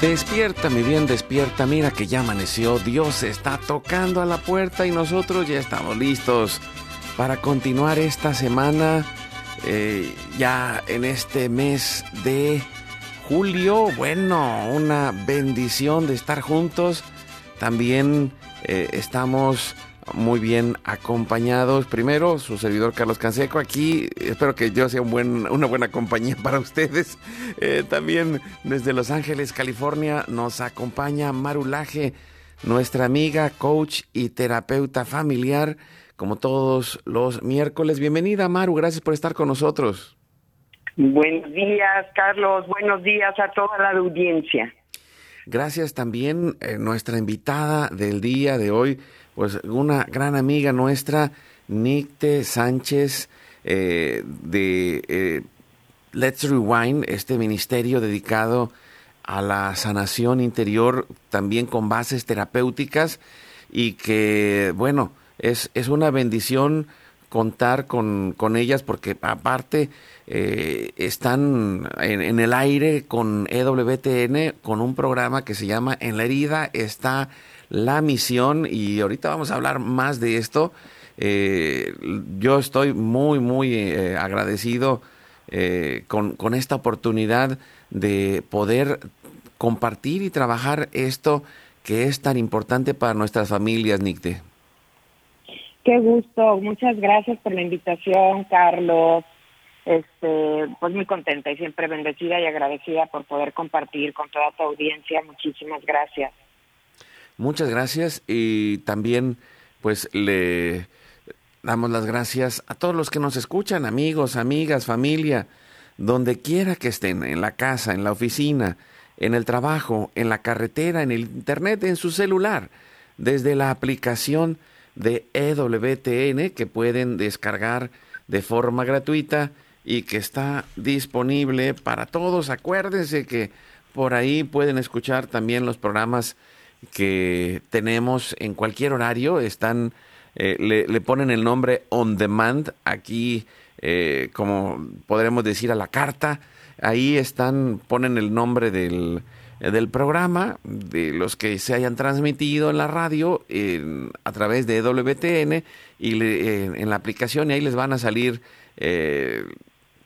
Despierta, mi bien, despierta. Mira que ya amaneció. Dios está tocando a la puerta y nosotros ya estamos listos para continuar esta semana. eh, ya en este mes de julio. Bueno, una bendición de estar juntos. También eh, estamos muy bien acompañados. Primero, su servidor Carlos Canseco aquí. Espero que yo sea un buen, una buena compañía para ustedes. Eh, también desde Los Ángeles, California, nos acompaña Marulaje, nuestra amiga, coach y terapeuta familiar, como todos los miércoles. Bienvenida, Maru. Gracias por estar con nosotros. Buenos días, Carlos. Buenos días a toda la audiencia. Gracias también eh, nuestra invitada del día de hoy, pues una gran amiga nuestra, Nicte Sánchez, eh, de eh, Let's Rewind, este ministerio dedicado a la sanación interior, también con bases terapéuticas, y que, bueno, es, es una bendición contar con, con ellas porque aparte eh, están en, en, el aire con EWTN, con un programa que se llama En la herida está la misión y ahorita vamos a hablar más de esto. Eh, yo estoy muy, muy eh, agradecido eh, con, con esta oportunidad de poder compartir y trabajar esto que es tan importante para nuestras familias, Nicte. Qué gusto, muchas gracias por la invitación, Carlos. Este, pues muy contenta y siempre bendecida y agradecida por poder compartir con toda tu audiencia. Muchísimas gracias. Muchas gracias y también pues le damos las gracias a todos los que nos escuchan, amigos, amigas, familia, donde quiera que estén, en la casa, en la oficina, en el trabajo, en la carretera, en el internet, en su celular, desde la aplicación de EWTN que pueden descargar de forma gratuita y que está disponible para todos. Acuérdense que por ahí pueden escuchar también los programas que tenemos en cualquier horario. Están, eh, le, ponen el nombre on demand aquí, eh, como podremos decir a la carta. Ahí están, ponen el nombre del, del programa, de los que se hayan transmitido en la radio en, a través de WTN y le, en, la aplicación y ahí les van a salir eh,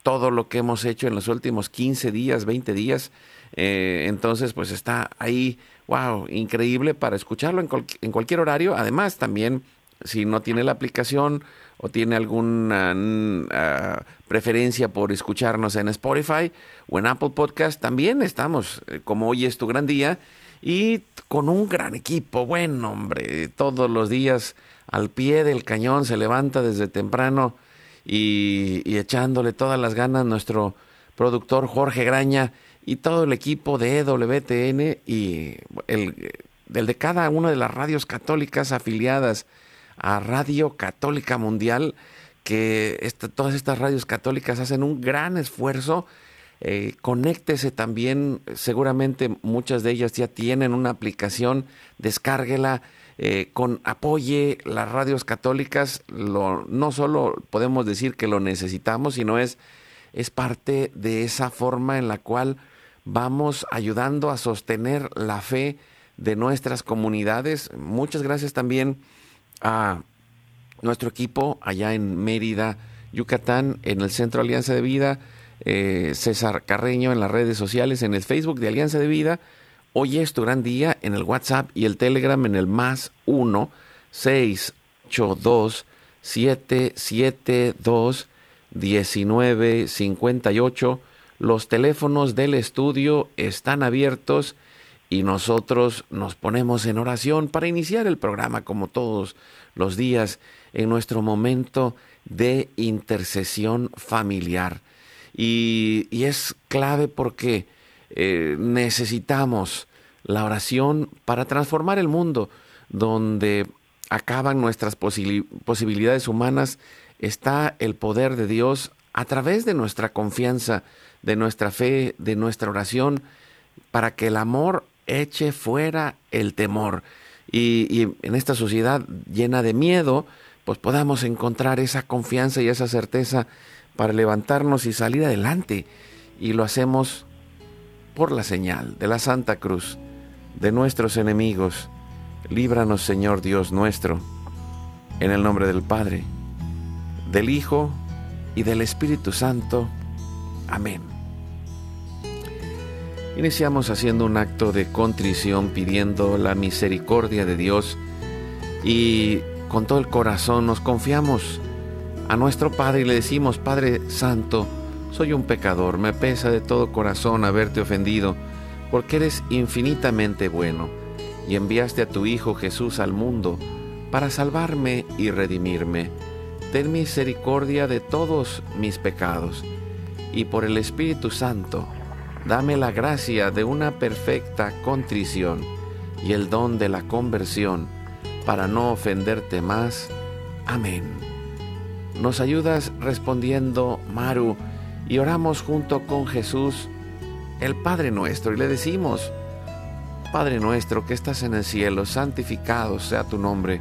todo lo que hemos hecho en los últimos 15 días, 20 días. Eh, entonces, pues está ahí, wow, increíble para escucharlo en, cual, en, cualquier horario. Además, también, si no tiene la aplicación o tiene alguna uh, preferencia por escucharnos en Spotify o en Apple Podcast, también estamos, eh, como hoy es tu gran día, y con un gran equipo. Bueno, hombre, todos los días al pie del cañón se levanta desde temprano y echándole todas las ganas nuestro productor Jorge Graña y todo el equipo de EWTN y el, el de cada una de las radios católicas afiliadas a Radio Católica Mundial, que esta, todas estas radios católicas hacen un gran esfuerzo. Eh, conéctese también, seguramente muchas de ellas ya tienen una aplicación, descárguela, eh, con apoye las radios católicas, lo, no solo podemos decir que lo necesitamos, sino es, es parte de esa forma en la cual vamos ayudando a sostener la fe de nuestras comunidades. Muchas gracias también a nuestro equipo allá en Mérida, Yucatán, en el Centro Alianza de Vida, eh, César Carreño en las redes sociales, en el Facebook de Alianza de Vida Hoy es tu gran día en el WhatsApp y el Telegram en el más 1 682 772 1958. Los teléfonos del estudio están abiertos y nosotros nos ponemos en oración para iniciar el programa como todos los días en nuestro momento de intercesión familiar. Y, es clave porque eh, necesitamos la oración para transformar el mundo donde acaban nuestras posibilidades humanas, está el poder de Dios a través de nuestra confianza, de nuestra fe, de nuestra oración, para que el amor eche fuera el temor. Y, en esta sociedad llena de miedo, pues podamos encontrar esa confianza y esa certeza para levantarnos y salir adelante. Y lo hacemos por la señal de la Santa Cruz, de nuestros enemigos. Líbranos, Señor Dios nuestro, en el nombre del Padre, del Hijo y del Espíritu Santo. Amén. Iniciamos haciendo un acto de contrición pidiendo la misericordia de Dios y con todo el corazón nos confiamos a nuestro Padre y le decimos, Padre Santo, soy un pecador, me pesa de todo corazón haberte ofendido, porque eres infinitamente bueno y enviaste a tu Hijo Jesús al mundo para salvarme y redimirme. Ten misericordia de todos mis pecados y por el Espíritu Santo, Dame la gracia de una perfecta contrición y el don de la conversión para no ofenderte más. Amén. Nos ayudas respondiendo, Maru, y oramos junto con Jesús, el Padre nuestro, y le decimos, Padre nuestro que estás en el cielo, santificado sea tu nombre,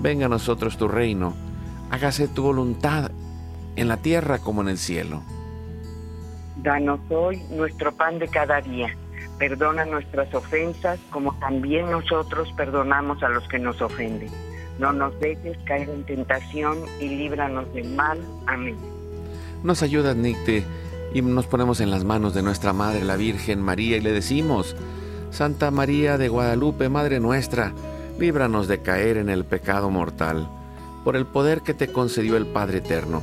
venga a nosotros tu reino, hágase tu voluntad en la tierra como en el cielo. Danos hoy nuestro pan de cada día. Perdona nuestras ofensas como también nosotros perdonamos a los que nos ofenden. No nos dejes caer en tentación y líbranos del mal. Amén. Nos ayuda, Nicte, y nos ponemos en las manos de nuestra Madre, la Virgen María, y le decimos, Santa María de Guadalupe, Madre nuestra, líbranos de caer en el pecado mortal, por el poder que te concedió el Padre Eterno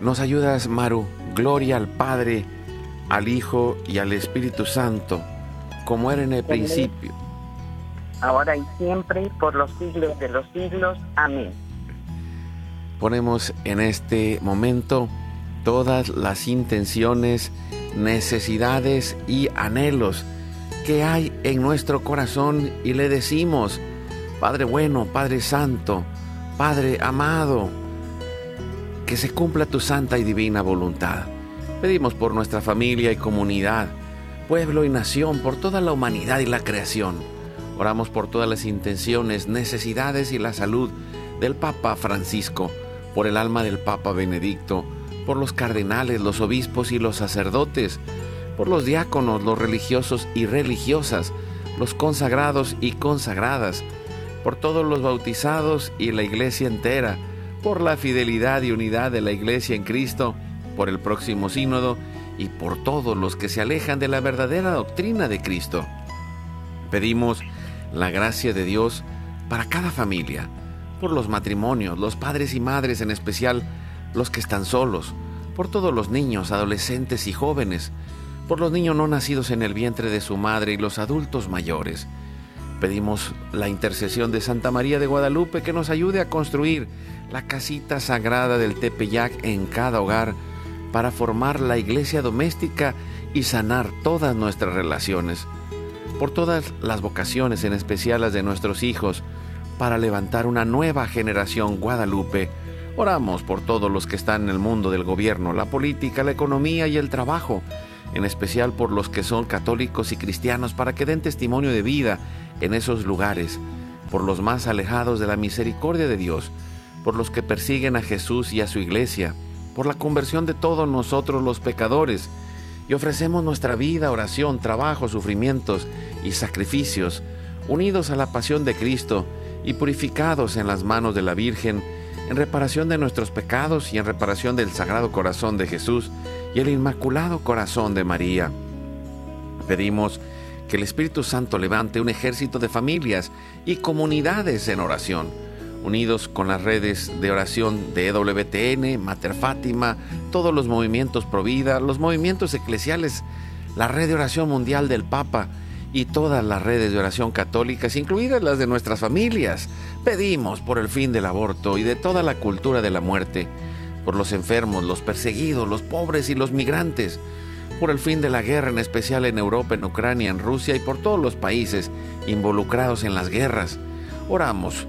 Nos ayudas, Maru, Gloria al Padre, al Hijo y al Espíritu Santo, como era en el principio. Ahora y siempre, por los siglos de los siglos. Amén. Ponemos en este momento todas las intenciones, necesidades y anhelos que hay en nuestro corazón y le decimos, Padre bueno, Padre Santo, Padre amado, que se cumpla tu santa y divina voluntad. Pedimos por nuestra familia y comunidad, pueblo y nación, por toda la humanidad y la creación. Oramos por todas las intenciones, necesidades y la salud del Papa Francisco, por el alma del Papa Benedicto, por los cardenales, los obispos y los sacerdotes, por los diáconos, los religiosos y religiosas, los consagrados y consagradas, por todos los bautizados y la iglesia entera, por la fidelidad y unidad de la Iglesia en Cristo, por el próximo sínodo y por todos los que se alejan de la verdadera doctrina de Cristo. Pedimos la gracia de Dios para cada familia, por los matrimonios, los padres y madres en especial, los que están solos, por todos los niños, adolescentes y jóvenes, por los niños no nacidos en el vientre de su madre y los adultos mayores. Pedimos la intercesión de Santa María de Guadalupe que nos ayude a construir la casita sagrada del Tepeyac en cada hogar para formar la iglesia doméstica y sanar todas nuestras relaciones. Por todas las vocaciones, en especial las de nuestros hijos, para levantar una nueva generación Guadalupe. Oramos por todos los que están en el mundo del gobierno, la política, la economía y el trabajo, en especial por los que son católicos y cristianos, para que den testimonio de vida en esos lugares, por los más alejados de la misericordia de Dios, por los que persiguen a Jesús y a su iglesia, por la conversión de todos nosotros los pecadores, y ofrecemos nuestra vida, oración, trabajo, sufrimientos y sacrificios, unidos a la pasión de Cristo y purificados en las manos de la Virgen, en reparación de nuestros pecados y en reparación del Sagrado Corazón de Jesús y el Inmaculado Corazón de María. Pedimos que el Espíritu Santo levante un ejército de familias y comunidades en oración, unidos con las redes de oración de EWTN, Mater Fátima, todos los movimientos Provida, los movimientos eclesiales, la red de oración mundial del Papa y todas las redes de oración católicas, incluidas las de nuestras familias. Pedimos por el fin del aborto y de toda la cultura de la muerte, por los enfermos, los perseguidos, los pobres y los migrantes, por el fin de la guerra, en especial en Europa, en Ucrania, en Rusia y por todos los países involucrados en las guerras. Oramos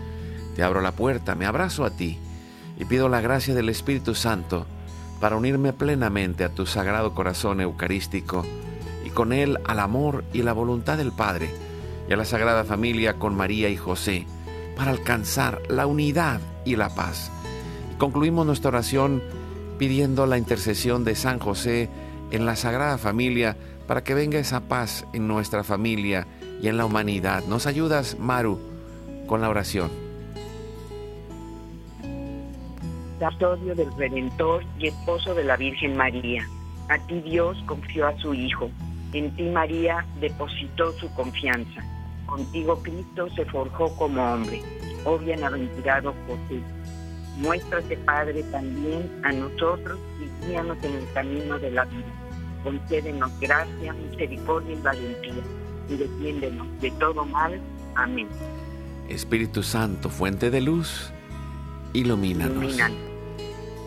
Te abro la puerta, me abrazo a ti y pido la gracia del Espíritu Santo para unirme plenamente a tu sagrado corazón eucarístico y con él al amor y la voluntad del Padre y a la Sagrada Familia con María y José para alcanzar la unidad y la paz. Concluimos nuestra oración pidiendo la intercesión de San José en la Sagrada Familia para que venga esa paz en nuestra familia y en la humanidad. ¿Nos ayudas, Maru, con la oración? Custodio del Redentor y esposo de la Virgen María. A ti Dios confió a su Hijo. En ti María depositó su confianza. Contigo Cristo se forjó como hombre. Oh bienaventurado José. Muéstrate, Padre, también a nosotros y guíanos en el camino de la vida concédenos gracia, misericordia y valentía, y defiéndenos de todo mal. Amén. Espíritu Santo, fuente de luz, ilumínanos.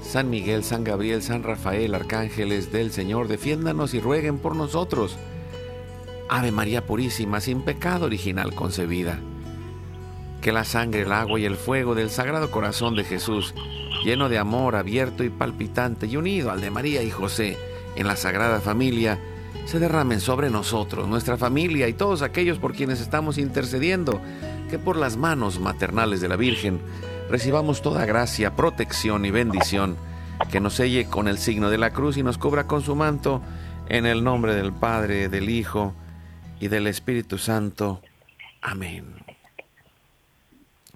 San Miguel, San Gabriel, San Rafael, arcángeles del Señor, defiéndanos y rueguen por nosotros. Ave María Purísima, sin pecado original concebida. Que la sangre, el agua y el fuego del Sagrado Corazón de Jesús, lleno de amor, abierto y palpitante y unido al de María y José, en la Sagrada Familia se derramen sobre nosotros, nuestra familia y todos aquellos por quienes estamos intercediendo, que por las manos maternales de la Virgen recibamos toda gracia, protección y bendición, que nos selle con el signo de la cruz y nos cubra con su manto, en el nombre del Padre, del Hijo y del Espíritu Santo. Amén.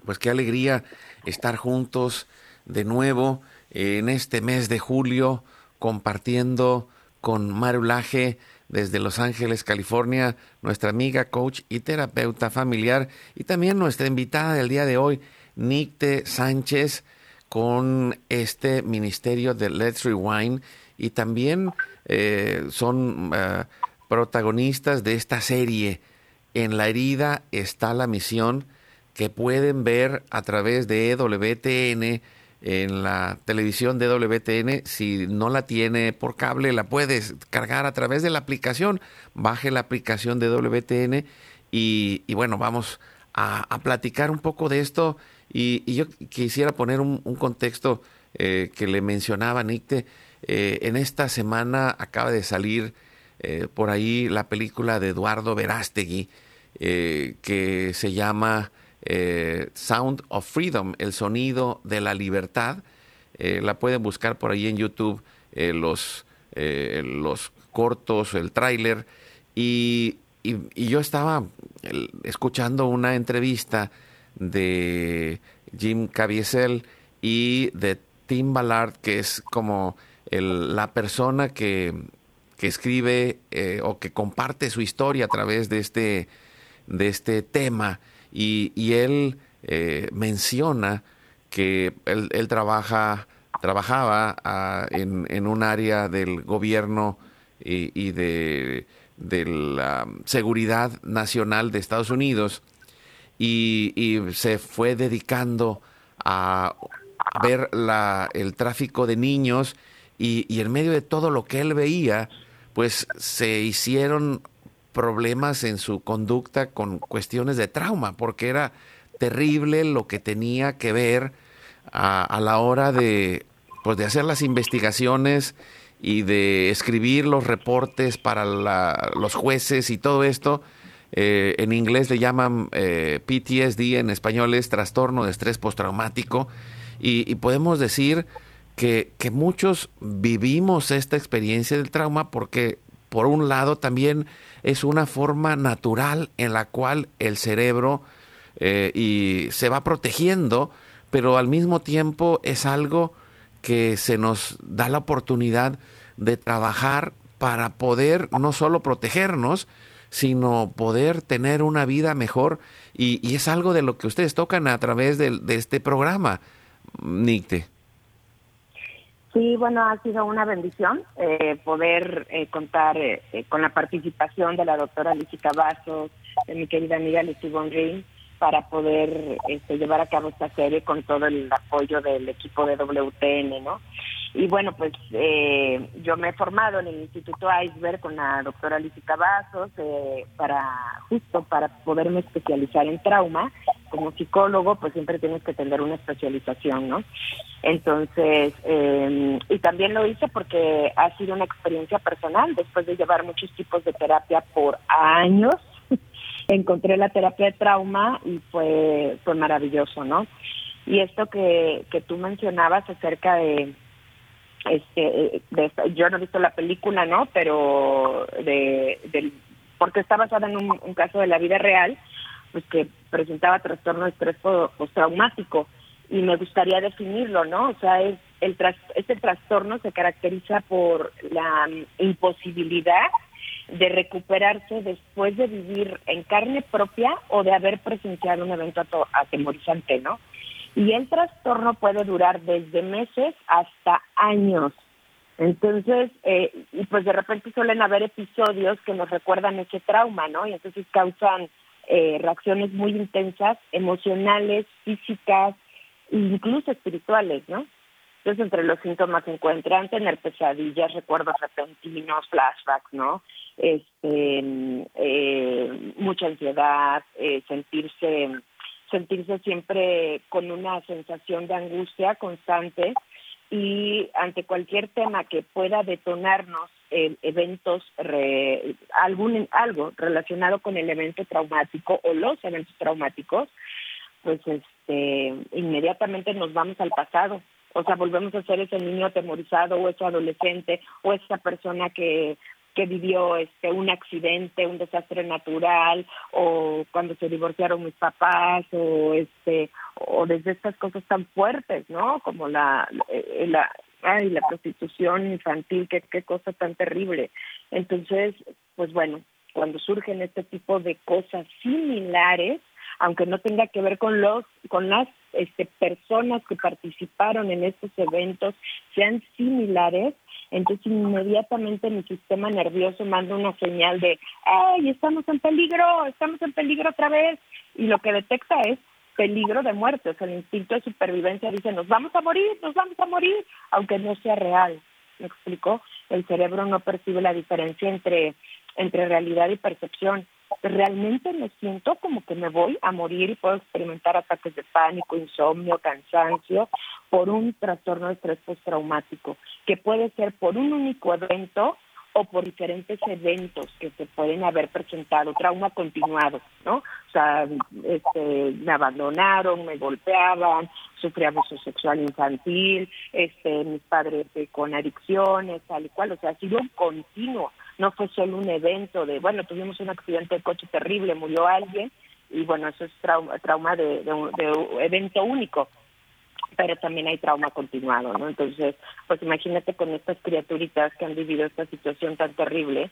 Pues qué alegría estar juntos de nuevo en este mes de julio compartiendo con Marulaje desde Los Ángeles, California, nuestra amiga, coach y terapeuta familiar, y también nuestra invitada del día de hoy, Nicte Sánchez con este ministerio de Let's Rewind y también eh, son eh, protagonistas de esta serie. En la herida está la misión que pueden ver a través de WTN en la televisión de WTN. Si no la tiene por cable, la puedes cargar a través de la aplicación. Baje la aplicación de WTN y, bueno, vamos a, platicar un poco de esto. Y, yo quisiera poner un, contexto eh, que le mencionaba Nicte. Eh, en esta semana acaba de salir eh, por ahí la película de Eduardo Verástegui que se llama Sound of Freedom, el sonido de la libertad. la pueden buscar por ahí en YouTube los, los cortos, el tráiler. Y, y, yo estaba escuchando una entrevista de Jim Caviezel y de Tim Ballard, que es como la persona que, escribe eh, o que comparte su historia a través de este, de este tema. Y, él eh, menciona que él, trabaja, trabajaba ah, en, un área del gobierno y de de la seguridad nacional de Estados Unidos y, se fue dedicando a ver la, el tráfico de niños y, y, en medio de todo lo que él veía, pues se hicieron problemas en su conducta con cuestiones de trauma, porque era terrible lo que tenía que ver a, la hora de, pues de hacer las investigaciones y de escribir los reportes para los jueces y todo esto. Eh, en inglés le llaman eh, PTSD, en español es trastorno de estrés postraumático. Y, podemos decir que, que, muchos vivimos esta experiencia del trauma porque, por un lado, también es una forma natural en la cual el cerebro eh, y se va protegiendo, pero al mismo tiempo es algo que se nos da la oportunidad de trabajar para poder no solo protegernos, sino poder tener una vida mejor. Y, es algo de lo que ustedes tocan a través de, este programa, Nicte. Sí, bueno, ha sido una bendición eh, poder eh, contar eh, con la participación de la doctora Alicia Cavazos, de mi querida amiga Lucy Green, para poder este, llevar a cabo esta serie con todo el apoyo del equipo de WTN, ¿no? Y bueno, pues eh, yo me he formado en el Instituto Iceberg con la doctora Alicia Cavazos eh, para justo para poderme especializar en trauma. Como psicólogo, pues siempre tienes que tener una especialización, ¿no? Entonces, eh, y también lo hice porque ha sido una experiencia personal después de llevar muchos tipos de terapia por años encontré la terapia de trauma y fue, fue maravilloso, ¿no? Y esto que, que tú mencionabas acerca de, este, de, yo no he visto la película, ¿no? Pero de, del, porque está basada en un, caso de la vida real, pues que presentaba trastorno de estrés postraumático y me gustaría definirlo, ¿no? O sea, es el este trastorno se caracteriza por la imposibilidad de recuperarse después de vivir en carne propia o de haber presenciado un evento atemorizante, ¿no? Y el trastorno puede durar desde meses hasta años. Entonces, eh, y pues de repente suelen haber episodios que nos recuerdan ese trauma, ¿no? Y entonces causan eh, reacciones muy intensas, emocionales, físicas, incluso espirituales, ¿no? Entonces, entre los síntomas se encuentran tener pesadillas, recuerdos repentinos, flashbacks, ¿no? Este, eh, mucha ansiedad, eh, sentirse, sentirse siempre con una sensación de angustia constante y ante cualquier tema que pueda detonarnos eh, eventos, algún algo relacionado con el evento traumático o los eventos traumáticos, pues este, inmediatamente nos vamos al pasado. O sea, volvemos a ser ese niño atemorizado o ese adolescente o esa persona que que vivió este un accidente, un desastre natural o cuando se divorciaron mis papás o este o desde estas cosas tan fuertes, ¿no? Como la eh, la ay, la prostitución infantil, qué qué cosa tan terrible. Entonces, pues bueno, cuando surgen este tipo de cosas similares, aunque no tenga que ver con los con las este, personas que participaron en estos eventos sean similares, entonces inmediatamente mi sistema nervioso manda una señal de, ¡ay, estamos en peligro! ¡Estamos en peligro otra vez! Y lo que detecta es peligro de muerte, o sea, el instinto de supervivencia dice, nos vamos a morir, nos vamos a morir, aunque no sea real. ¿Me explico? El cerebro no percibe la diferencia entre, entre realidad y percepción realmente me siento como que me voy a morir y puedo experimentar ataques de pánico, insomnio, cansancio por un trastorno de estrés postraumático, que puede ser por un único evento o por diferentes eventos que se pueden haber presentado, trauma continuado, ¿no? O sea, este, me abandonaron, me golpeaban, sufrí abuso sexual infantil, este, mis padres eh, con adicciones, tal y cual, o sea, ha sido un continuo no fue solo un evento de, bueno, tuvimos un accidente de coche terrible, murió alguien, y bueno, eso es trauma, trauma de, de, evento único, pero también hay trauma continuado, ¿no? Entonces, pues imagínate con estas criaturitas que han vivido esta situación tan terrible,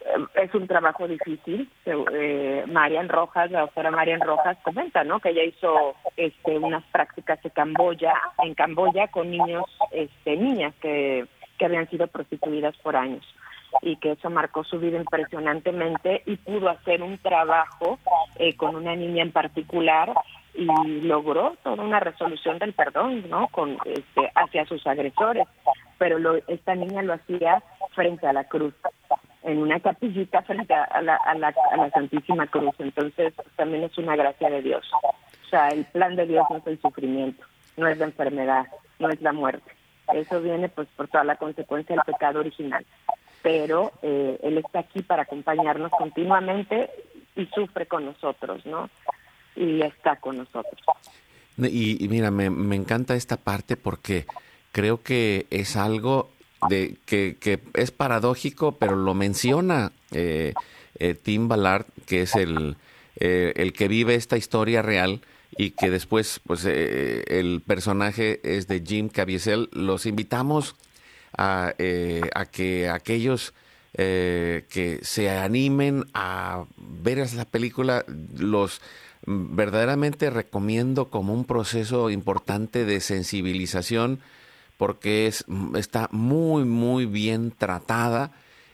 eh, es un trabajo difícil. Eh, Marian Rojas, la doctora Marian Rojas comenta, ¿no? Que ella hizo este, unas prácticas de Camboya, en Camboya con niños, este, niñas que, que habían sido prostituidas por años y que eso marcó su vida impresionantemente y pudo hacer un trabajo eh, con una niña en particular y logró toda una resolución del perdón, ¿no? Con este, hacia sus agresores, pero lo, esta niña lo hacía frente a la cruz, en una capillita frente a la, a la, a la Santísima Cruz. Entonces también es una gracia de Dios. O sea, el plan de Dios no es el sufrimiento, no es la enfermedad, no es la muerte. Eso viene pues por toda la consecuencia del pecado original pero eh, Él está aquí para acompañarnos continuamente y sufre con nosotros, ¿no? Y está con nosotros. Y, mira, me, encanta esta parte porque creo que es algo de que, es paradójico, pero lo menciona eh, eh, Tim Ballard, que es el, el que vive esta historia real y que después, pues, el personaje es de Jim Caviezel. Los invitamos eh, a, que aquellos eh, que se animen a ver esa película, los verdaderamente recomiendo como un proceso importante de sensibilización porque es, está muy, muy bien tratada,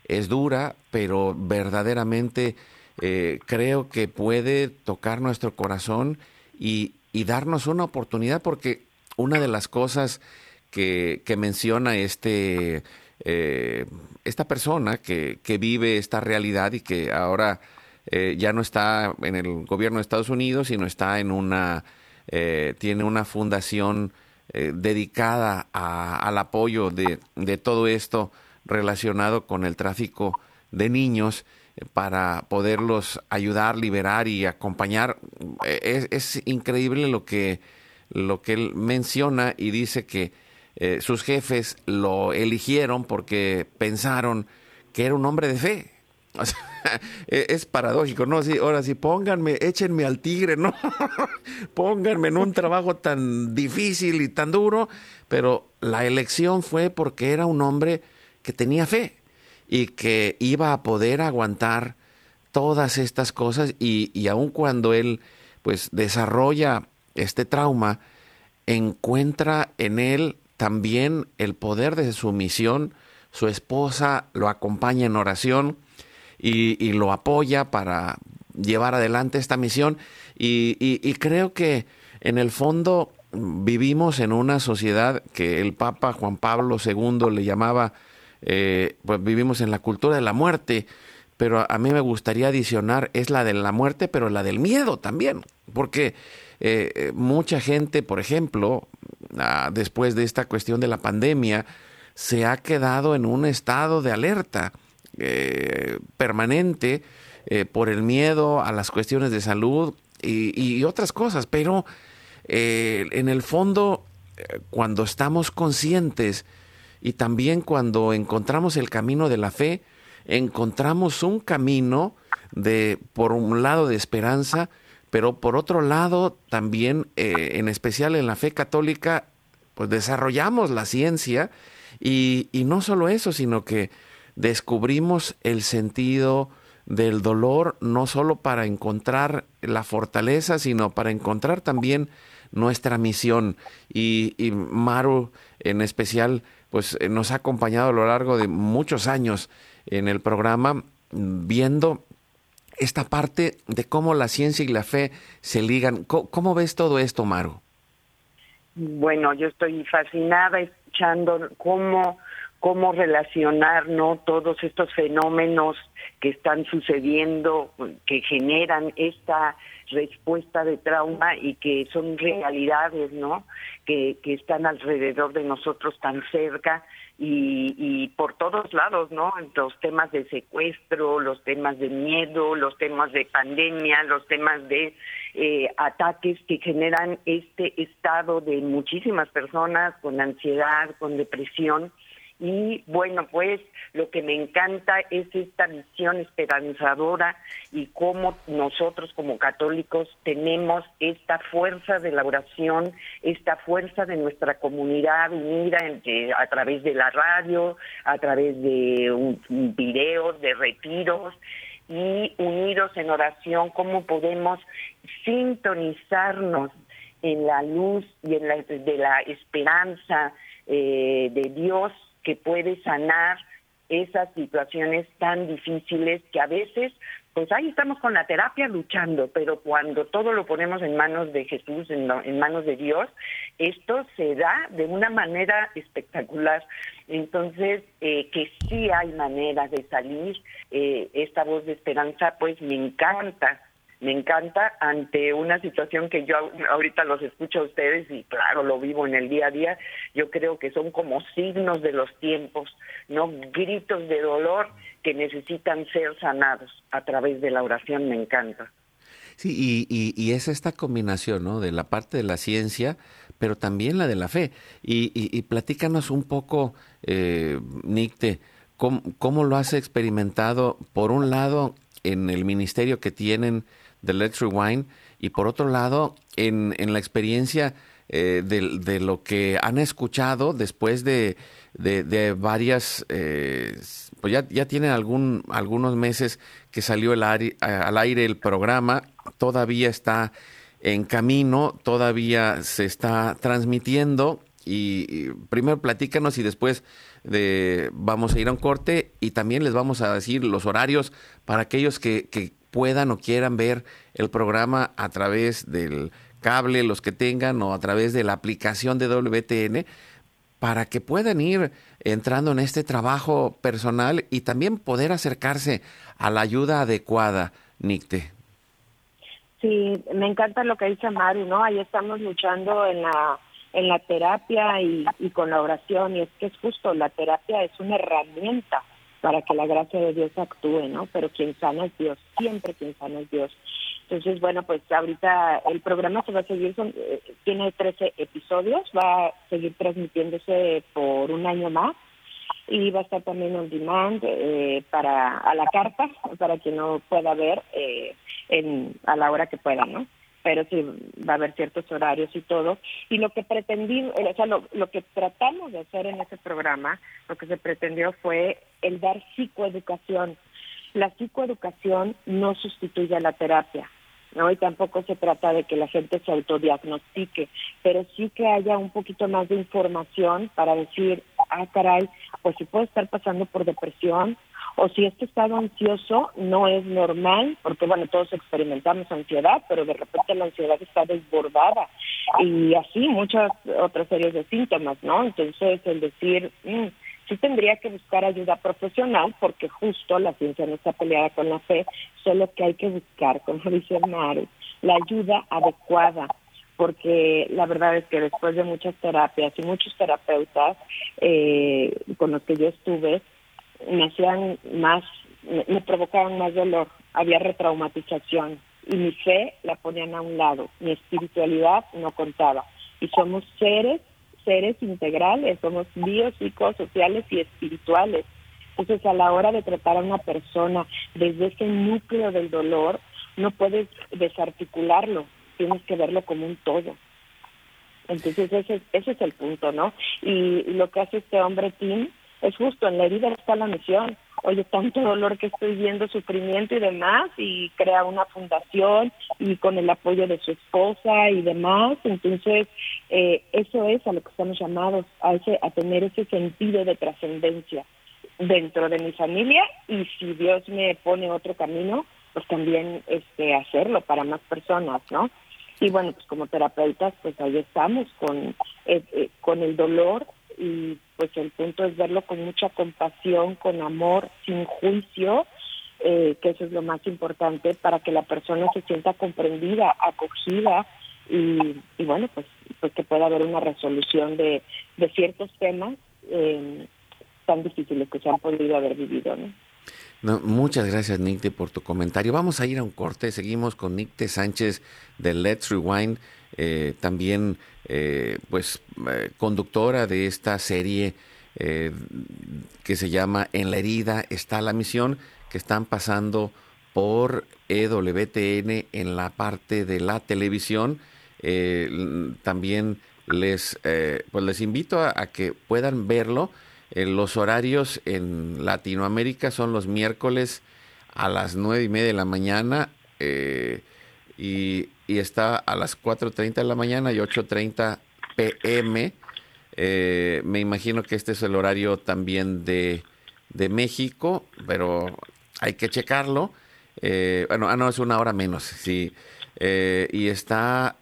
es dura, pero verdaderamente eh, creo que puede tocar nuestro corazón y darnos una oportunidad porque una de las cosas que, menciona este, eh, esta persona que, vive esta realidad y que ahora eh, ya no está en el gobierno de Estados Unidos, sino está en una, eh, tiene una fundación dedicada al apoyo de, todo esto relacionado con el tráfico de niños para poderlos ayudar, liberar y acompañar. Es, es increíble lo que, lo que él menciona y dice que eh, sus jefes lo eligieron porque pensaron que era un hombre de fe. E, es paradójico, ¿no? Así, ahora sí, pónganme, échenme al tigre, ¿no? pónganme en un trabajo tan difícil y tan duro, pero la elección fue porque era un hombre que tenía fe y que iba a poder aguantar todas estas cosas y, y aun cuando él pues desarrolla este trauma, encuentra en él también el poder de su misión. Su esposa lo acompaña en oración y, lo apoya para llevar adelante esta misión. Y, creo que en el fondo vivimos en una sociedad que el Papa Juan Pablo II le llamaba, eh, pues vivimos en la cultura de la muerte, pero a mí me gustaría adicionar, es la de la muerte, pero la del miedo también, porque eh, eh, mucha gente, por ejemplo, después de esta cuestión de la pandemia, se ha quedado en un estado de alerta eh, permanente por el miedo a las cuestiones de salud y, otras cosas, pero en el fondo, cuando estamos conscientes y también cuando encontramos el camino de la fe, encontramos un camino de, por un lado, de esperanza, pero por otro lado, también, eh, en especial en la fe católica, pues desarrollamos la ciencia y, no solo eso, sino que descubrimos el sentido del dolor, no solo para encontrar la fortaleza, sino para encontrar también nuestra misión. Y, y Maru en especial, pues eh, nos ha acompañado a lo largo de muchos años en el programa viendo esta parte de cómo la ciencia y la fe se ligan. ¿Cómo, ves todo esto, Maru? Bueno, yo estoy fascinada escuchando cómo cómo relacionar no todos estos fenómenos que están sucediendo que generan esta respuesta de trauma y que son realidades no que, que están alrededor de nosotros tan cerca y, y por todos lados, ¿no? Los temas de secuestro, los temas de miedo, los temas de pandemia, los temas de eh, ataques que generan este estado de muchísimas personas con ansiedad, con depresión y bueno, pues lo que me encanta es esta visión esperanzadora y cómo nosotros como católicos tenemos esta fuerza de la oración, esta fuerza de nuestra comunidad unida a través de la radio, a través de videos, de retiros y unidos en oración, cómo podemos sintonizarnos en la luz y en la, de la esperanza eh, de Dios que puede sanar esas situaciones tan difíciles que a veces, pues ahí estamos con la terapia luchando, pero cuando todo lo ponemos en manos de Jesús, en, manos de Dios, esto se da de una manera espectacular. Entonces, eh, que sí hay maneras de salir, eh, esta voz de esperanza, pues me encanta me encanta ante una situación que yo ahorita los escucho a ustedes y claro, lo vivo en el día a día, yo creo que son como signos de los tiempos, no gritos de dolor que necesitan ser sanados a través de la oración, me encanta. Sí, y, y, es esta combinación, ¿no? De la parte de la ciencia, pero también la de la fe. Y, y platícanos un poco, eh, Nicte, ¿cómo, ¿cómo, lo has experimentado, por un lado, en el ministerio que tienen de Let's Rewind. Y por otro lado en, en la experiencia eh, de, de, lo que han escuchado después de, de, varias, eh, pues ya, ya tienen algún, algunos meses que salió el al aire el programa, todavía está en camino, todavía se está transmitiendo. Y, primero platícanos y después de, vamos a ir a un corte y también les vamos a decir los horarios para aquellos que, que puedan o quieran ver el programa a través del cable, los que tengan, o a través de la aplicación de WTN, para que puedan ir entrando en este trabajo personal y también poder acercarse a la ayuda adecuada, Nicte. Sí, me encanta lo que dice Mario, ¿no? Ahí estamos luchando en la en la terapia y, y con la oración, y es que es justo, la terapia es una herramienta para que la gracia de Dios actúe, ¿no? Pero quien sana es Dios, siempre quien sana es Dios. Entonces, bueno, pues ahorita el programa se va a seguir, son, eh, tiene 13 episodios, va a seguir transmitiéndose por un año más y va a estar también on demand eh, para a la carta, para quien no pueda ver eh, en, a la hora que pueda, ¿no? Pero sí va a haber ciertos horarios y todo. Y lo que pretendí, o sea, lo, lo que tratamos de hacer en ese programa, lo que se pretendió fue el dar psicoeducación. La psicoeducación no sustituye a la terapia. ¿no? Y tampoco se trata de que la gente se autodiagnostique, pero sí que haya un poquito más de información para decir, ah, caray, pues si puede estar pasando por depresión, o si este estado ansioso no es normal, porque bueno, todos experimentamos ansiedad, pero de repente la ansiedad está desbordada y así muchas otras series de síntomas, ¿no? Entonces el decir, mm, sí tendría que buscar ayuda profesional porque justo la ciencia no está peleada con la fe, solo que hay que buscar, como dice Maru, la ayuda adecuada porque la verdad es que después de muchas terapias y muchos terapeutas eh, con los que yo estuve, me hacían más, me, provocaban más dolor, había retraumatización y mi fe la ponían a un lado, mi espiritualidad no contaba. Y somos seres, seres integrales, somos biopsicosociales y espirituales. Entonces, a la hora de tratar a una persona desde ese núcleo del dolor, no puedes desarticularlo, tienes que verlo como un todo. Entonces, ese, ese es el punto, ¿no? Y lo que hace este hombre, Tim, es justo, en la herida está la misión. oye, tanto dolor que estoy viendo, sufrimiento y demás, y crea una fundación y con el apoyo de su esposa y demás. Entonces, eh, eso es a lo que estamos llamados, a, ese, a tener ese sentido de trascendencia dentro de mi familia y si Dios me pone otro camino, pues también este hacerlo para más personas, ¿no? Y bueno, pues como terapeutas, pues ahí estamos con, eh, eh, con el dolor y pues el punto es verlo con mucha compasión, con amor, sin juicio, eh, que eso es lo más importante para que la persona se sienta comprendida, acogida y, y bueno, pues, pues que pueda haber una resolución de, de ciertos temas eh, tan difíciles que se han podido haber vivido, ¿no? Muchas gracias, Nicte, por tu comentario. Vamos a ir a un corte. Seguimos con Nicte Sánchez de Let's Rewind, eh, también eh, pues eh, conductora de esta serie que se llama En la herida está la misión, que están pasando por EWTN en la parte de la televisión. también les, pues les invito a que puedan verlo eh, los horarios en Latinoamérica son los miércoles a las nueve y media de la mañana eh, y, está a las 4.30 de la mañana y 8.30 pm. Eh, me imagino que este es el horario también de, de México, pero hay que checarlo. bueno, ah, no, es una hora menos, sí. y está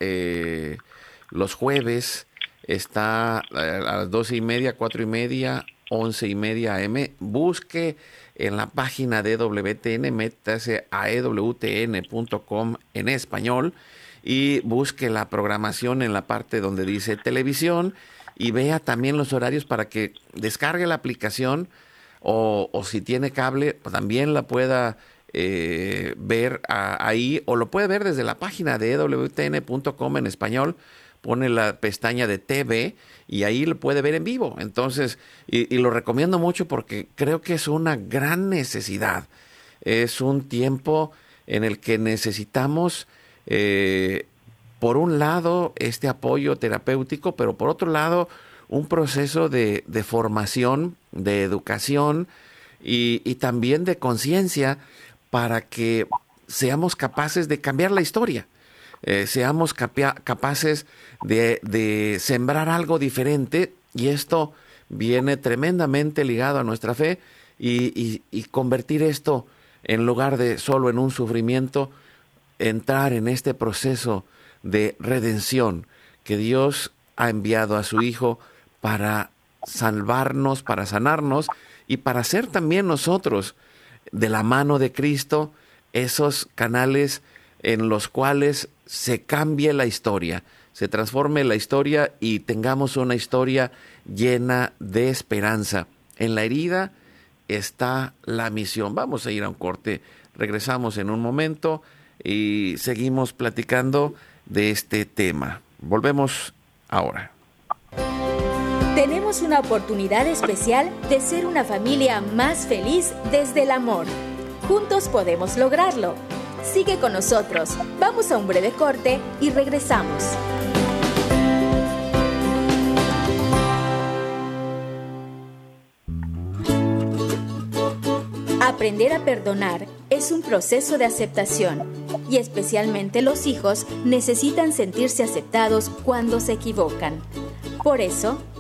los jueves, está a las doce y media, cuatro y media, 11 y media AM. Busque en la página de WTN, métase a ewtn.com en español y busque la programación en la parte donde dice televisión y vea también los horarios para que descargue la aplicación o, si tiene cable también la pueda eh, ver ahí o lo puede ver desde la página de ewtn.com en español pone la pestaña de TV y ahí lo puede ver en vivo. Entonces, y, lo recomiendo mucho porque creo que es una gran necesidad. Es un tiempo en el que necesitamos, eh, por un lado, este apoyo terapéutico, pero por otro lado, un proceso de, formación, de educación y, y también de conciencia para que seamos capaces de cambiar la historia. Eh, seamos capaces de, sembrar algo diferente y esto viene tremendamente ligado a nuestra fe y, convertir esto en lugar de solo en un sufrimiento, entrar en este proceso de redención que Dios ha enviado a su Hijo para salvarnos, para sanarnos y para ser también nosotros de la mano de Cristo esos canales en los cuales se cambie la historia, se transforme la historia y tengamos una historia llena de esperanza. En la herida está la misión. Vamos a ir a un corte, regresamos en un momento y seguimos platicando de este tema. Volvemos ahora. Tenemos una oportunidad especial de ser una familia más feliz desde el amor. Juntos podemos lograrlo. Sigue con nosotros. Vamos a un breve corte y regresamos. Aprender a perdonar es un proceso de aceptación y especialmente los hijos necesitan sentirse aceptados cuando se equivocan. Por eso,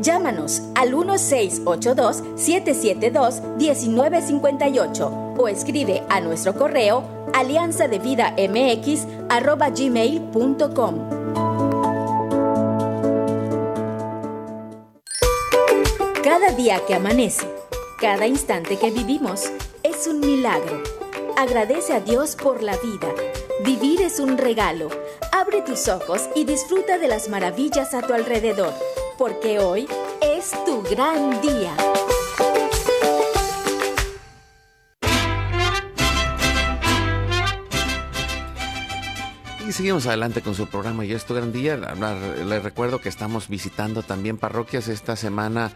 Llámanos al 1682-772-1958 o escribe a nuestro correo alianza Cada día que amanece, cada instante que vivimos, es un milagro. Agradece a Dios por la vida. Vivir es un regalo. Abre tus ojos y disfruta de las maravillas a tu alrededor, porque hoy es tu gran día. Y seguimos adelante con su programa y es tu gran día. Les recuerdo que estamos visitando también parroquias. Esta semana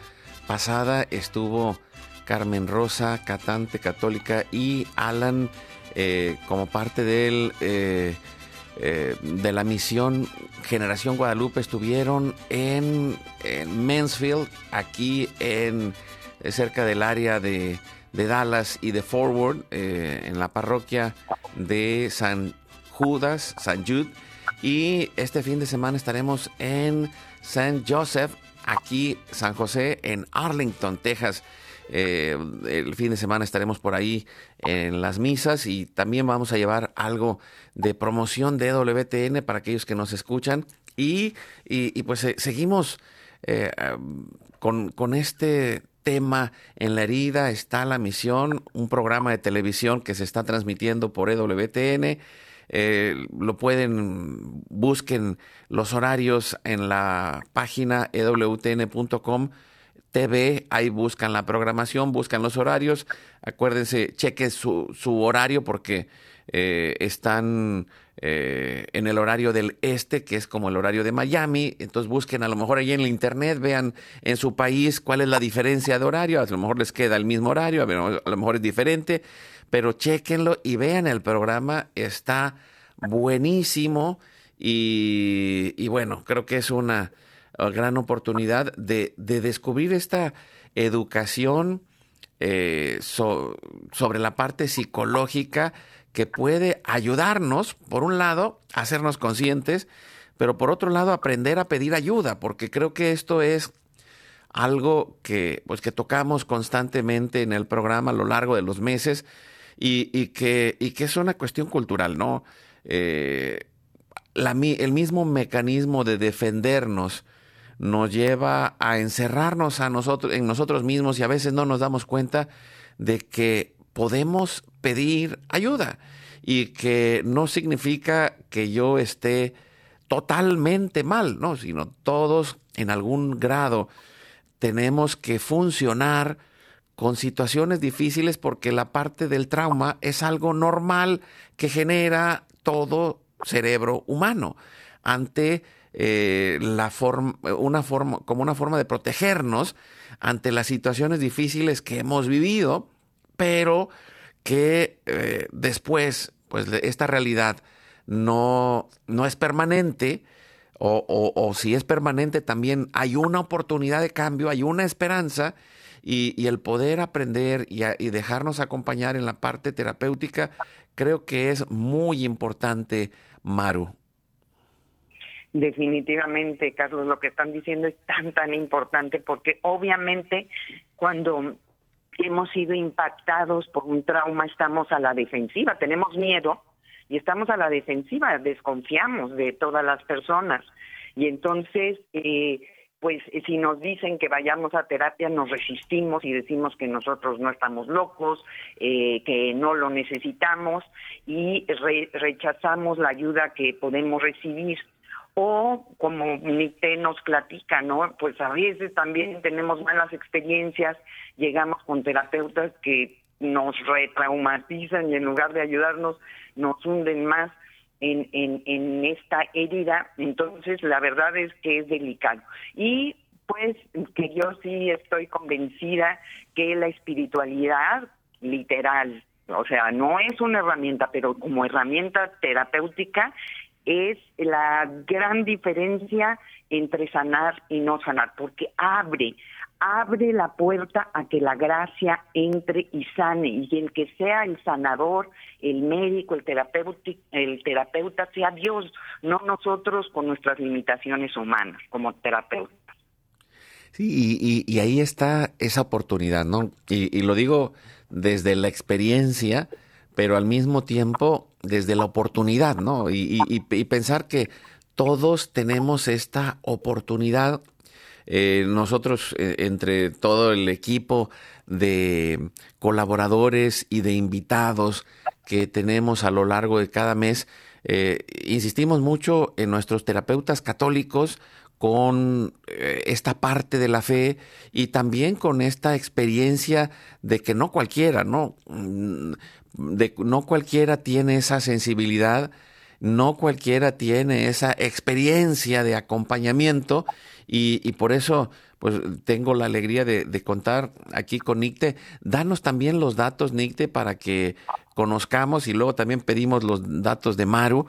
pasada estuvo Carmen Rosa, cantante católica, y Alan eh, como parte del, eh, eh, de la misión Generación Guadalupe estuvieron en, Mansfield, aquí en cerca del área de, de Dallas y de Forward, en la parroquia de San Judas, San Jude. Y este fin de semana estaremos en San Joseph, aquí San José, en Arlington, Texas. Eh, el fin de semana estaremos por ahí en las misas y también vamos a llevar algo de promoción de WTN para aquellos que nos escuchan. Y, pues eh, seguimos eh, con, con este tema en la herida está la misión, un programa de televisión que se está transmitiendo por EWTN. Lo pueden, busquen los horarios en la página ewtn.com. TV, ahí buscan la programación, buscan los horarios. Acuérdense, cheque su, su horario porque eh, están eh, en el horario del este, que es como el horario de Miami. Entonces busquen a lo mejor ahí en el internet, vean en su país cuál es la diferencia de horario. A lo mejor les queda el mismo horario, a lo mejor es diferente pero chequenlo y vean el programa, está buenísimo y, bueno, creo que es una gran oportunidad de, descubrir esta educación eh, sobre la parte psicológica que puede ayudarnos, por un lado, a hacernos conscientes, pero por otro lado, aprender a pedir ayuda, porque creo que esto es algo que, pues, que tocamos constantemente en el programa a lo largo de los meses y, que, que es una cuestión cultural, ¿no? Eh, el mismo mecanismo de defendernos nos lleva a encerrarnos a nosotros, en nosotros mismos y a veces no nos damos cuenta de que podemos pedir ayuda y que no significa que yo esté totalmente mal, no, sino todos en algún grado tenemos que funcionar con situaciones difíciles porque la parte del trauma es algo normal que genera todo cerebro humano. Ante eh, la forma, una forma, como una forma de protegernos ante las situaciones difíciles que hemos vivido, pero que eh, después, pues esta realidad no, no es permanente, o, o si es permanente también hay una oportunidad de cambio, hay una esperanza, y, el poder aprender y, dejarnos acompañar en la parte terapéutica, creo que es muy importante, Maru. Definitivamente, Carlos, lo que están diciendo es tan, tan importante porque obviamente cuando hemos sido impactados por un trauma estamos a la defensiva, tenemos miedo y estamos a la defensiva, desconfiamos de todas las personas. Y entonces, eh, pues si nos dicen que vayamos a terapia nos resistimos y decimos que nosotros no estamos locos, eh, que no lo necesitamos y rechazamos la ayuda que podemos recibir. O como Nite nos platica, ¿no? Pues a veces también tenemos malas experiencias, llegamos con terapeutas que nos retraumatizan y en lugar de ayudarnos nos hunden más en, en, en esta herida, entonces la verdad es que es delicado. Y pues que yo sí estoy convencida que la espiritualidad literal, o sea, no es una herramienta, pero como herramienta terapéutica es la gran diferencia entre sanar y no sanar, porque abre, abre la puerta a que la gracia entre y sane, y el que sea el sanador, el médico, el terapeuta, el terapeuta sea Dios, no nosotros con nuestras limitaciones humanas como terapeutas. Sí, y, ahí está esa oportunidad, ¿no? Y, lo digo desde la experiencia, pero al mismo tiempo desde la oportunidad, ¿no? y pensar que todos tenemos esta oportunidad eh, nosotros, eh, entre todo el equipo de colaboradores y de invitados que tenemos a lo largo de cada mes, eh, insistimos mucho en nuestros terapeutas católicos con esta parte de la fe y también con esta experiencia de que no cualquiera, ¿no? No cualquiera tiene esa sensibilidad, no cualquiera tiene esa experiencia de acompañamiento y, por eso pues tengo la alegría de, contar aquí con Nicte. Danos también los datos, Nicte, para que conozcamos y luego también pedimos los datos de Maru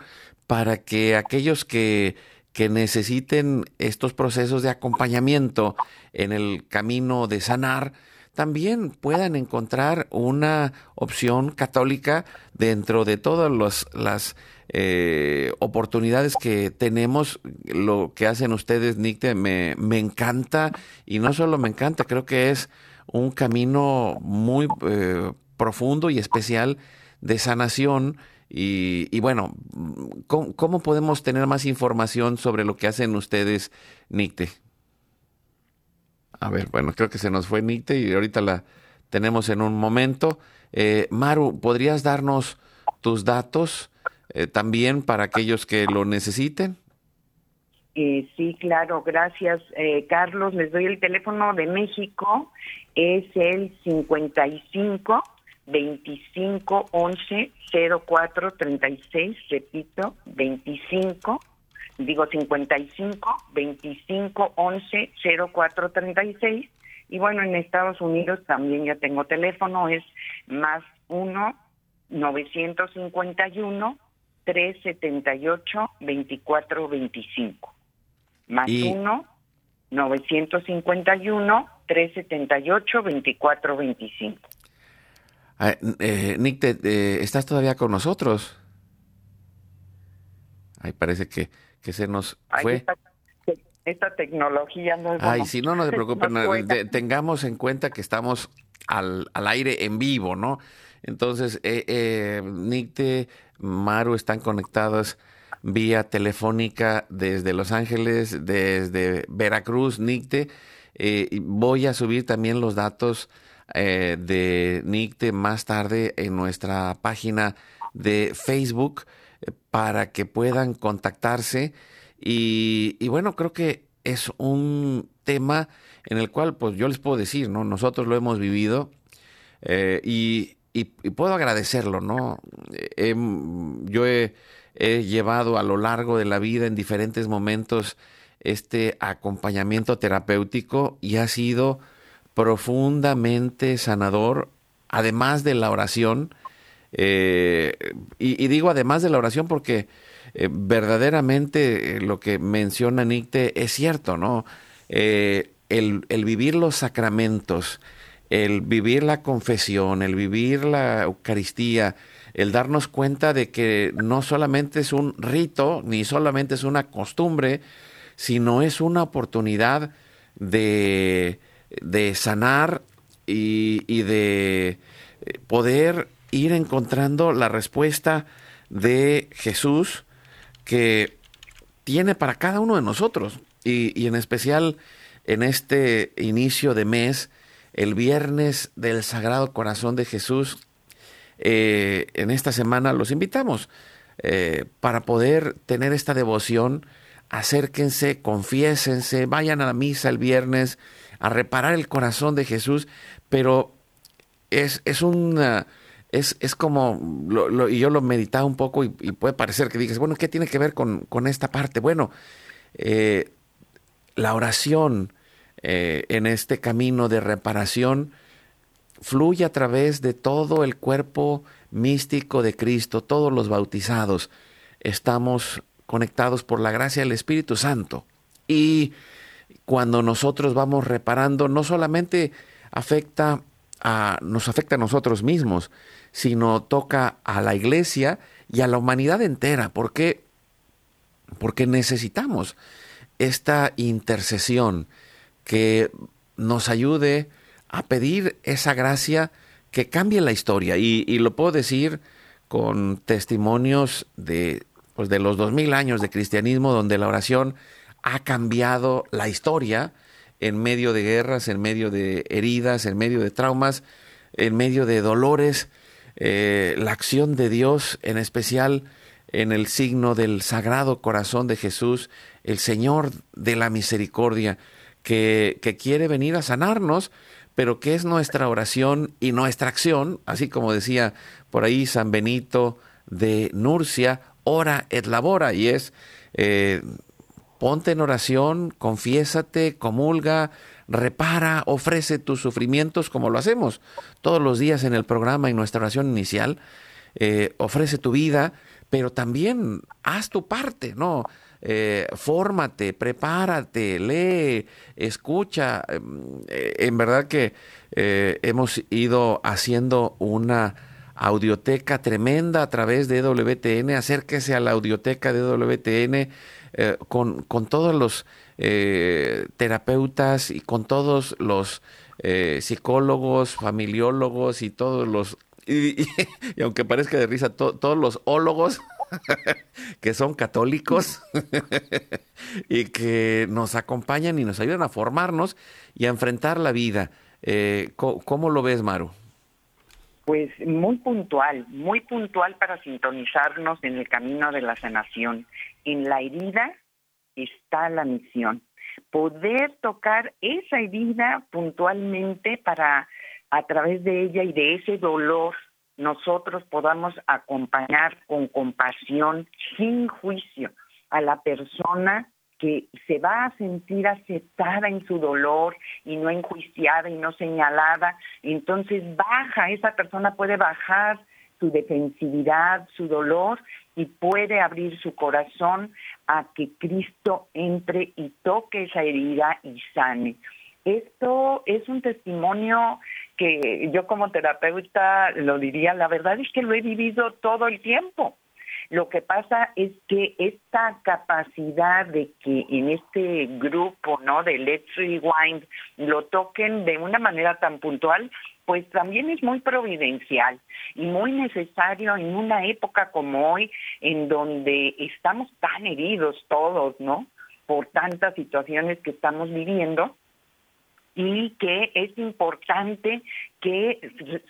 para que aquellos que, que necesiten estos procesos de acompañamiento en el camino de sanar, también puedan encontrar una opción católica dentro de todas las eh, oportunidades que tenemos. Lo que hacen ustedes, Nicte, me, me encanta y no solo me encanta, creo que es un camino muy eh, profundo y especial de sanación. Y, y bueno, ¿cómo, ¿cómo, podemos tener más información sobre lo que hacen ustedes, Nicte? A ver, bueno, creo que se nos fue Nicte y ahorita la tenemos en un momento. Eh, Maru, ¿podrías darnos tus datos eh, también para aquellos que lo necesiten? Eh, sí, claro, gracias, Carlos. Les doy el teléfono de México, es el 55 25 11 04 36, repito, 25 digo 55 25 11 04 36 y bueno en Estados Unidos también ya tengo teléfono es más 1 951 378 24 25 más 1 951 378 24 25 Nick, te, ¿estás todavía con nosotros? Ay, parece que que se nos fue. Esta, tecnología no es Ay, si no, no se preocupen. tengamos en cuenta que estamos al, al aire en vivo, ¿no? Entonces, eh, eh, Nicte, Maru están conectadas vía telefónica desde Los Ángeles, desde Veracruz, Nicte. Eh, voy a subir también los datos eh, de Nicte más tarde en nuestra página de Facebook para que puedan contactarse. Y, bueno, creo que es un tema en el cual, pues yo les puedo decir, ¿no? Nosotros lo hemos vivido eh, y, puedo agradecerlo, ¿no? yo he, llevado a lo largo de la vida en diferentes momentos este acompañamiento terapéutico y ha sido profundamente sanador, además de la oración, eh, y, digo además de la oración porque eh, verdaderamente eh, lo que menciona Nicte es cierto, ¿no? el, vivir los sacramentos, el vivir la confesión, el vivir la Eucaristía, el darnos cuenta de que no solamente es un rito, ni solamente es una costumbre, sino es una oportunidad de, de sanar y de poder ir encontrando la respuesta de Jesús que tiene para cada uno de nosotros. Y, en especial en este inicio de mes, el viernes del Sagrado Corazón de Jesús, eh, en esta semana los invitamos eh, para poder tener esta devoción. Acérquense, confiésense, vayan a la misa el viernes a reparar el corazón de Jesús, pero es, es una es, es como, y yo lo meditaba un poco y, puede parecer que dices, bueno, ¿qué tiene que ver con, esta parte? Bueno, eh, la oración eh, en este camino de reparación fluye a través de todo el cuerpo místico de Cristo, todos los bautizados. Estamos conectados por la gracia del Espíritu Santo. Y cuando nosotros vamos reparando, no solamente afecta a, nos afecta a nosotros mismos, sino toca a la iglesia y a la humanidad entera. ¿Por qué? Porque necesitamos esta intercesión que nos ayude a pedir esa gracia que cambie la historia. Y, lo puedo decir con testimonios de, pues de los dos mil años de cristianismo, donde la oración ha cambiado la historia en medio de guerras, en medio de heridas, en medio de traumas, en medio de dolores, eh, la acción de Dios, en especial en el signo del Sagrado Corazón de Jesús, el Señor de la Misericordia, que, que quiere venir a sanarnos, pero que es nuestra oración y nuestra acción, así como decía por ahí San Benito de Nurcia, ora et labora, y es eh, ponte en oración, confiésate, comulga, repara, ofrece tus sufrimientos como lo hacemos todos los días en el programa, en nuestra oración inicial, eh, ofrece tu vida, pero también haz tu parte, ¿no? Eh, fórmate, prepárate, lee, escucha. Em, eh, en verdad que hemos ido haciendo una audioteca tremenda a través de WTN. Acérquese a la audioteca de WTN con, con todos los terapeutas y con todos los eh, psicólogos, familiólogos y todos los, y, aunque parezca de risa, todos los ólogos que son católicos y que nos acompañan y nos ayudan a formarnos y a enfrentar la vida. Eh, ¿cómo, lo ves, Maru? Pues muy puntual, muy puntual para sintonizarnos en el camino de la sanación. En la herida está la misión poder tocar esa herida puntualmente para a través de ella y de ese dolor nosotros podamos acompañar con compasión, sin juicio, a la persona que se va a sentir aceptada en su dolor y no enjuiciada y no señalada, entonces baja, esa persona puede bajar su defensividad, su dolor y puede abrir su corazón a que Cristo entre y toque esa herida y sane. Esto es un testimonio que yo como terapeuta lo diría, la verdad es que lo he vivido todo el tiempo. Lo que pasa es que esta capacidad de que en este grupo, ¿no? De Let's Rewind lo toquen de una manera tan puntual, pues también es muy providencial y muy necesario en una época como hoy, en donde estamos tan heridos todos, ¿no? Por tantas situaciones que estamos viviendo y que es importante que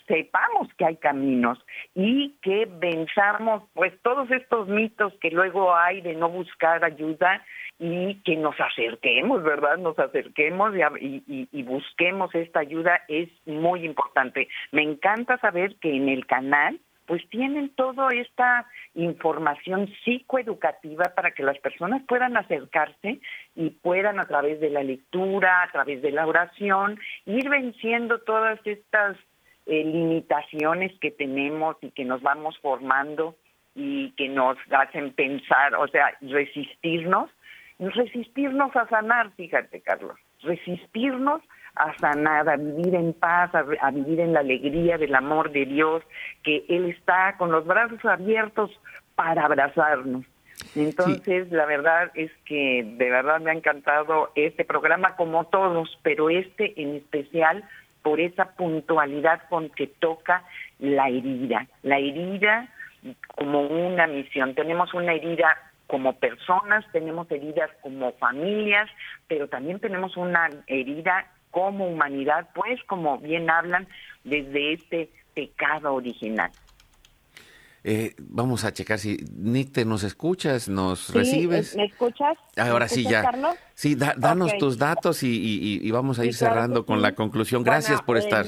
sepamos que hay caminos y que venzamos pues todos estos mitos que luego hay de no buscar ayuda y que nos acerquemos, ¿verdad? Nos acerquemos y, y, busquemos esta ayuda es muy importante. Me encanta saber que en el canal pues tienen toda esta información psicoeducativa para que las personas puedan acercarse y puedan a través de la lectura, a través de la oración, ir venciendo todas estas eh, limitaciones que tenemos y que nos vamos formando y que nos hacen pensar, o sea, resistirnos, resistirnos a sanar, fíjate Carlos, resistirnos a sanar, a vivir en paz, a, vivir en la alegría del amor de Dios, que Él está con los brazos abiertos para abrazarnos. Entonces, la verdad es que de verdad me ha encantado este programa como todos, pero este en especial por esa puntualidad con que toca la herida, la herida como una misión. Tenemos una herida como personas, tenemos heridas como familias, pero también tenemos una herida como humanidad, pues como bien hablan desde este pecado original. Eh, vamos a checar si Nick te nos escuchas, nos recibes. ¿Me escuchas? Ahora sí, ya. Sí, danos tus datos y, vamos a ir cerrando con la conclusión. Gracias por estar.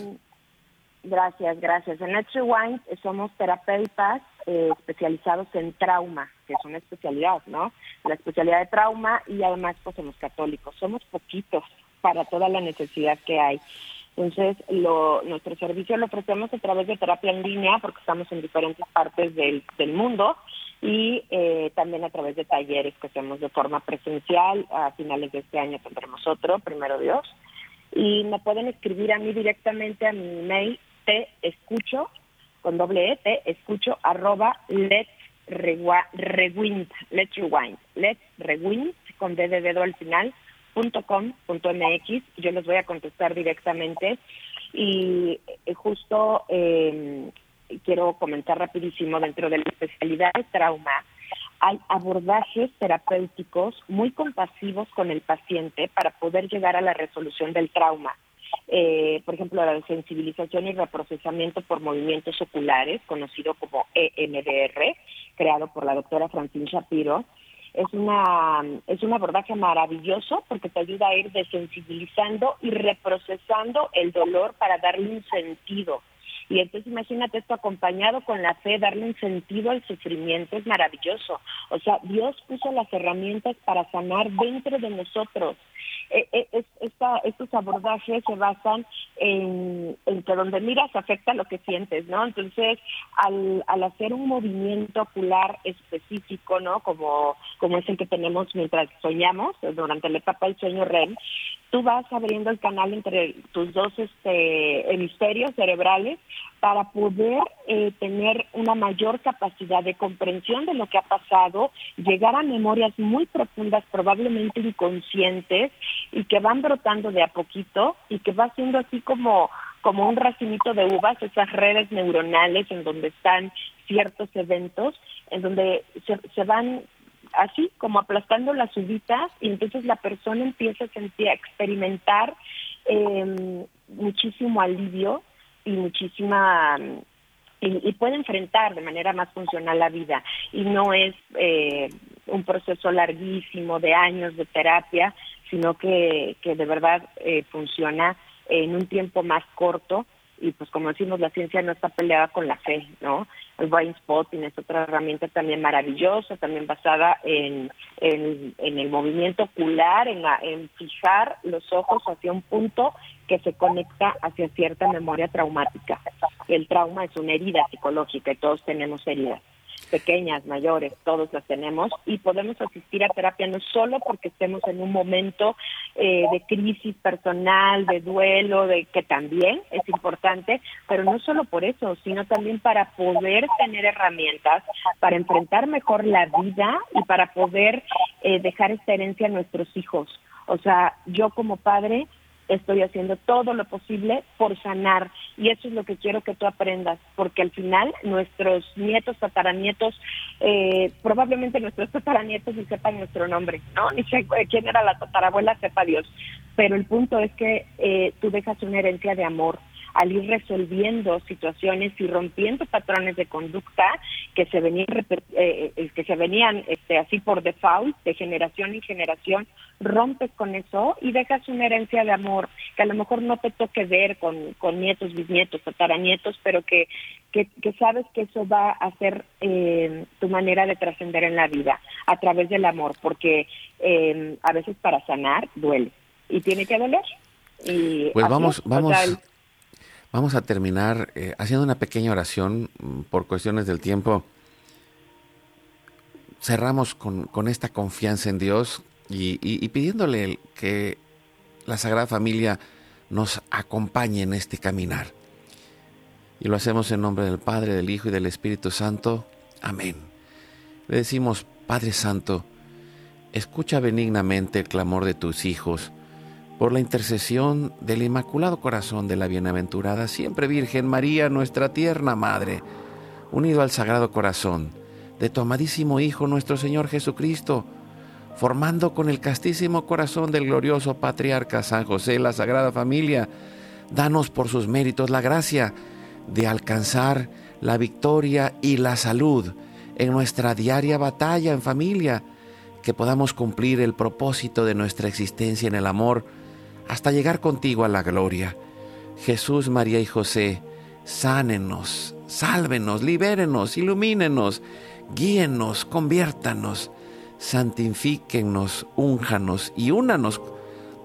gracias, gracias. En Let's Rewind somos terapeutas eh, especializados en trauma, que es una especialidad, ¿no? La especialidad de trauma y además pues somos católicos. Somos poquitos, para toda la necesidad que hay. Entonces, lo, nuestro servicio lo ofrecemos a través de terapia en línea porque estamos en diferentes partes del, del mundo y eh, también a través de talleres que hacemos de forma presencial. A finales de este año tendremos otro, primero Dios. Y me pueden escribir a mí directamente a mi mail, te escucho, con doble E, te escucho, arroba let's rewind, let's rewind, let's rewind, con D de dedo al final, .com.mx, yo les voy a contestar directamente y eh, justo eh, quiero comentar rapidísimo dentro de la especialidad de trauma hay abordajes terapéuticos muy compasivos con el paciente para poder llegar a la resolución del trauma. Eh, por ejemplo, la sensibilización y reprocesamiento por movimientos oculares, conocido como EMDR, creado por la doctora Francine Shapiro, es una es un abordaje maravilloso porque te ayuda a ir desensibilizando y reprocesando el dolor para darle un sentido. Y entonces imagínate esto acompañado con la fe, darle un sentido al sufrimiento es maravilloso. O sea, Dios puso las herramientas para sanar dentro de nosotros. Eh, eh, estos abordajes se basan en, que donde miras afecta lo que sientes, ¿no? Entonces, al, al hacer un movimiento ocular específico, ¿no? Como, como es el que tenemos mientras soñamos, durante la etapa del sueño REM, tú vas abriendo el canal entre tus dos este, hemisferios cerebrales para poder eh, tener una mayor capacidad de comprensión de lo que ha pasado, llegar a memorias muy profundas, probablemente inconscientes, y que van brotando de a poquito y que va siendo así como, como un racimito de uvas, esas redes neuronales en donde están ciertos eventos, en donde se, se van así como aplastando las uvitas y entonces la persona empieza a sentir, a experimentar eh, muchísimo alivio y muchísima y, puede enfrentar de manera más funcional la vida. Y no es eh, un proceso larguísimo de años de terapia sino que, que de verdad eh, funciona en un tiempo más corto y pues como decimos la ciencia no está peleada con la fe no el brain spotting es otra herramienta también maravillosa, también basada en, en, el movimiento ocular, en, en fijar los ojos hacia un punto que se conecta hacia cierta memoria traumática. El trauma es una herida psicológica y todos tenemos heridas pequeñas, mayores, todos las tenemos y podemos asistir a terapia no solo porque estemos en un momento eh, de crisis personal, de duelo, de que también es importante, pero no solo por eso, sino también para poder tener herramientas para enfrentar mejor la vida y para poder eh, dejar esta herencia a nuestros hijos. O sea, yo como padre estoy haciendo todo lo posible por sanar. Y eso es lo que quiero que tú aprendas porque al final nuestros nietos tataranietos eh, probablemente nuestros tataranietos ni sepan nuestro nombre no ni sé quién era la tatarabuela sepa Dios. Pero el punto es que eh, tú dejas una herencia de amor al ir resolviendo situaciones y rompiendo patrones de conducta que se venían eh, eh, que se venían este, así por default de generación en generación rompes con eso y dejas una herencia de amor que a lo mejor no te toque ver con, con nietos bisnietos tataranietos pero que, que, sabes que eso va a ser eh, tu manera de trascender en la vida a través del amor porque a veces para sanar duele y tiene que doler. Y pues vamos vamos Vamos a terminar eh, haciendo una pequeña oración mm, por cuestiones del tiempo. Cerramos con, esta confianza en Dios y, pidiéndole que la Sagrada Familia nos acompañe en este caminar. Y lo hacemos en nombre del Padre, del Hijo y del Espíritu Santo. Amén. Le decimos, Padre Santo, escucha benignamente el clamor de tus hijos por la intercesión del Inmaculado Corazón de la Bienaventurada Siempre Virgen María, nuestra tierna Madre, unido al Sagrado Corazón de tu amadísimo Hijo nuestro Señor Jesucristo, formando con el castísimo corazón del glorioso patriarca San José la Sagrada Familia, danos por sus méritos la gracia de alcanzar la victoria y la salud en nuestra diaria batalla en familia, que podamos cumplir el propósito de nuestra existencia en el amor, hasta llegar contigo a la gloria. Jesús, María y José, sánenos, sálvenos, libérenos, ilumínenos, guíenos, conviértanos, santifíquenos, únjanos y únanos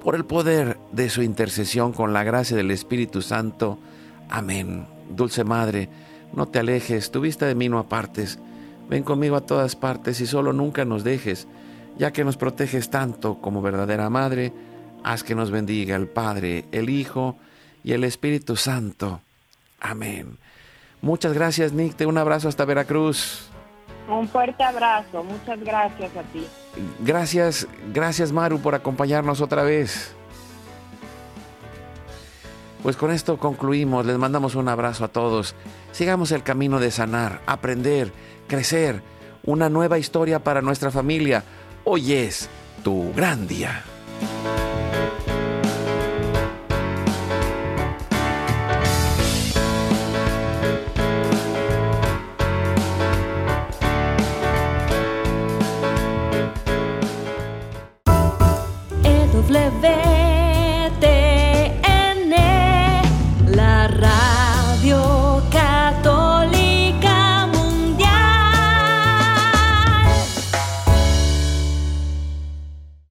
por el poder de su intercesión con la gracia del Espíritu Santo. Amén. Dulce Madre, no te alejes, tu vista de mí no apartes. Ven conmigo a todas partes y solo nunca nos dejes, ya que nos proteges tanto como verdadera Madre Haz que nos bendiga el Padre, el Hijo y el Espíritu Santo. Amén. Muchas gracias, Nick. un abrazo hasta Veracruz. Un fuerte abrazo. Muchas gracias a ti. Gracias, gracias Maru por acompañarnos otra vez. Pues con esto concluimos. Les mandamos un abrazo a todos. Sigamos el camino de sanar, aprender, crecer una nueva historia para nuestra familia. Hoy es tu gran día.